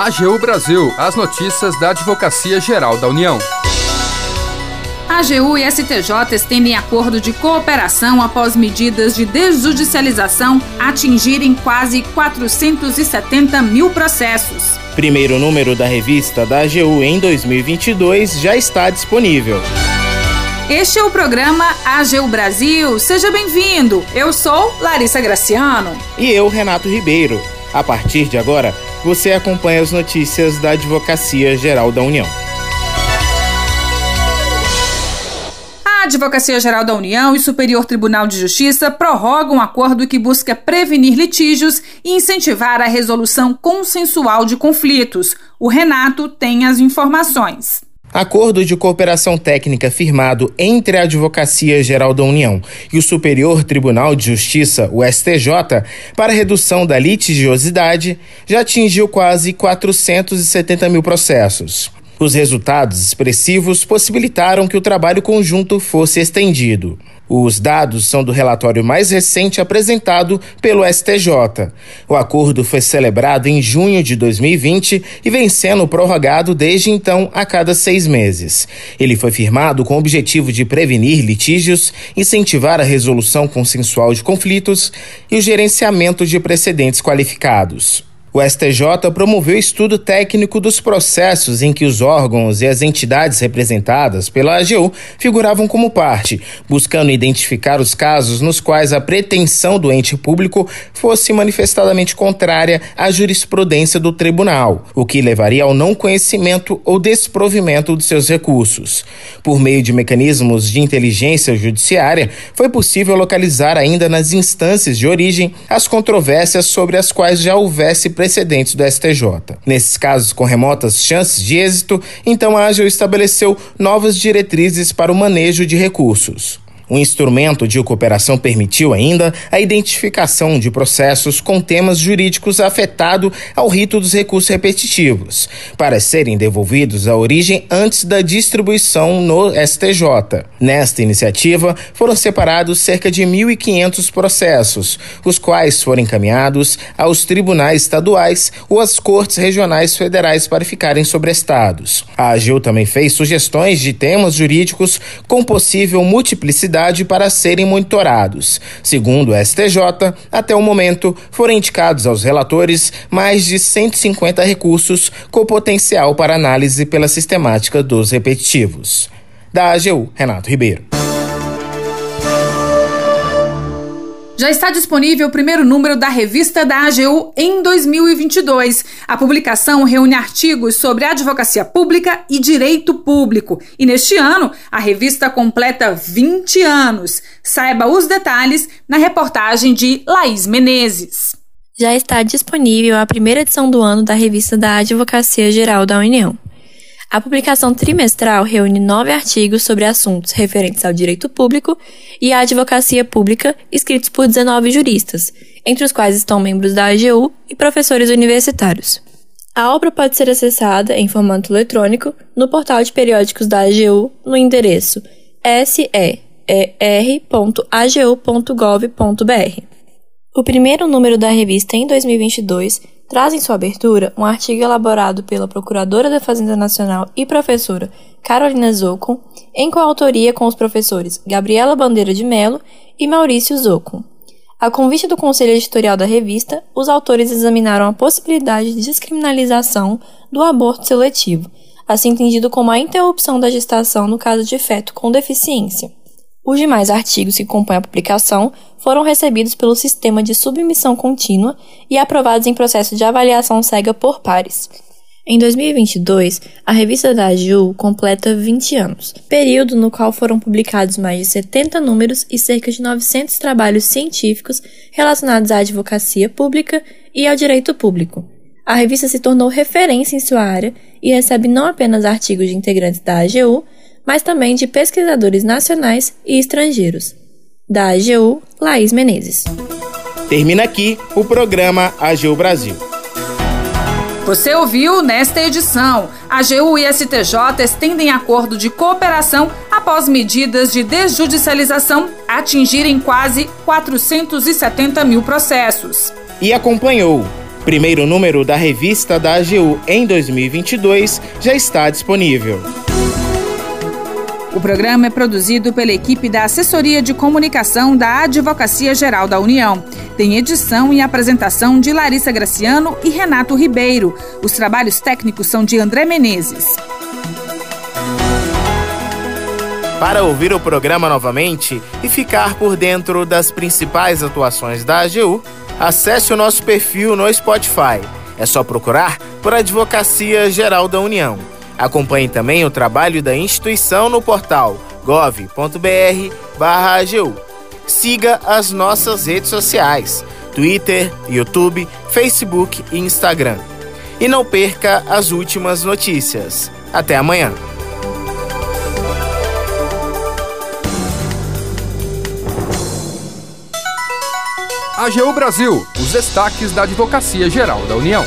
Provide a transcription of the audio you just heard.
AGU Brasil, as notícias da Advocacia Geral da União. A AGU e STJ estendem acordo de cooperação após medidas de desjudicialização atingirem quase 470 mil processos. Primeiro número da revista da AGU em 2022 já está disponível. Este é o programa AGU Brasil. Seja bem-vindo. Eu sou Larissa Graciano. E eu, Renato Ribeiro. A partir de agora, você acompanha as notícias da Advocacia Geral da União. A Advocacia Geral da União e Superior Tribunal de Justiça prorrogam um acordo que busca prevenir litígios e incentivar a resolução consensual de conflitos. O Renato tem as informações. Acordo de cooperação técnica firmado entre a Advocacia Geral da União e o Superior Tribunal de Justiça, o STJ, para redução da litigiosidade já atingiu quase 470 mil processos. Os resultados expressivos possibilitaram que o trabalho conjunto fosse estendido. Os dados são do relatório mais recente apresentado pelo STJ. O acordo foi celebrado em junho de 2020 e vem sendo prorrogado desde então a cada seis meses. Ele foi firmado com o objetivo de prevenir litígios, incentivar a resolução consensual de conflitos e o gerenciamento de precedentes qualificados. O STJ promoveu estudo técnico dos processos em que os órgãos e as entidades representadas pela AGU figuravam como parte, buscando identificar os casos nos quais a pretensão do ente público fosse manifestadamente contrária à jurisprudência do tribunal, o que levaria ao não conhecimento ou desprovimento de seus recursos. Por meio de mecanismos de inteligência judiciária, foi possível localizar ainda nas instâncias de origem as controvérsias sobre as quais já houvesse precedentes do STJ. Nesses casos com remotas chances de êxito, então a AGU estabeleceu novas diretrizes para o manejo de recursos. O instrumento de cooperação permitiu ainda a identificação de processos com temas jurídicos afetado ao rito dos recursos repetitivos, para serem devolvidos à origem antes da distribuição no STJ. Nesta iniciativa, foram separados cerca de 1.500 processos, os quais foram encaminhados aos tribunais estaduais ou às cortes regionais federais para ficarem sobrestados. A AGU também fez sugestões de temas jurídicos com possível multiplicidade para serem monitorados. Segundo o STJ, até o momento foram indicados aos relatores mais de 150 recursos com potencial para análise pela sistemática dos repetitivos. Da AGU, Renato Ribeiro. Já está disponível o primeiro número da revista da AGU em 2022. A publicação reúne artigos sobre advocacia pública e direito público. E neste ano, a revista completa 20 anos. Saiba os detalhes na reportagem de Laís Menezes. Já está disponível a primeira edição do ano da revista da Advocacia Geral da União. A publicação trimestral reúne nove artigos sobre assuntos referentes ao direito público e à advocacia pública, escritos por 19 juristas, entre os quais estão membros da AGU e professores universitários. A obra pode ser acessada em formato eletrônico no portal de periódicos da AGU no endereço ser.agu.gov.br. O primeiro número da revista em 2022 traz em sua abertura um artigo elaborado pela Procuradora da Fazenda Nacional e professora Carolina Zocco, em coautoria com os professores Gabriela Bandeira de Melo e Maurício Zocco. A convite do Conselho Editorial da revista, os autores examinaram a possibilidade de descriminalização do aborto seletivo, assim entendido como a interrupção da gestação no caso de feto com deficiência. Os demais artigos que compõem a publicação foram recebidos pelo sistema de submissão contínua e aprovados em processo de avaliação cega por pares. Em 2022, a revista da AGU completa 20 anos, período no qual foram publicados mais de 70 números e cerca de 900 trabalhos científicos relacionados à advocacia pública e ao direito público. A revista se tornou referência em sua área e recebe não apenas artigos de integrantes da AGU, mas também de pesquisadores nacionais e estrangeiros. Da AGU, Laís Menezes. Termina aqui o programa AGU Brasil. Você ouviu nesta edição. AGU e STJ estendem acordo de cooperação após medidas de desjudicialização atingirem quase 470 mil processos. E acompanhou primeiro número da revista da AGU em 2022 já está disponível. O programa é produzido pela equipe da Assessoria de Comunicação da Advocacia Geral da União. Tem edição e apresentação de Larissa Graciano e Renato Ribeiro. Os trabalhos técnicos são de André Menezes. Para ouvir o programa novamente e ficar por dentro das principais atuações da AGU, acesse o nosso perfil no Spotify. É só procurar por Advocacia Geral da União. Acompanhe também o trabalho da instituição no portal gov.br/agu. Siga as nossas redes sociais: Twitter, YouTube, Facebook e Instagram. E não perca as últimas notícias. Até amanhã. AGU Brasil, os destaques da Advocacia Geral da União.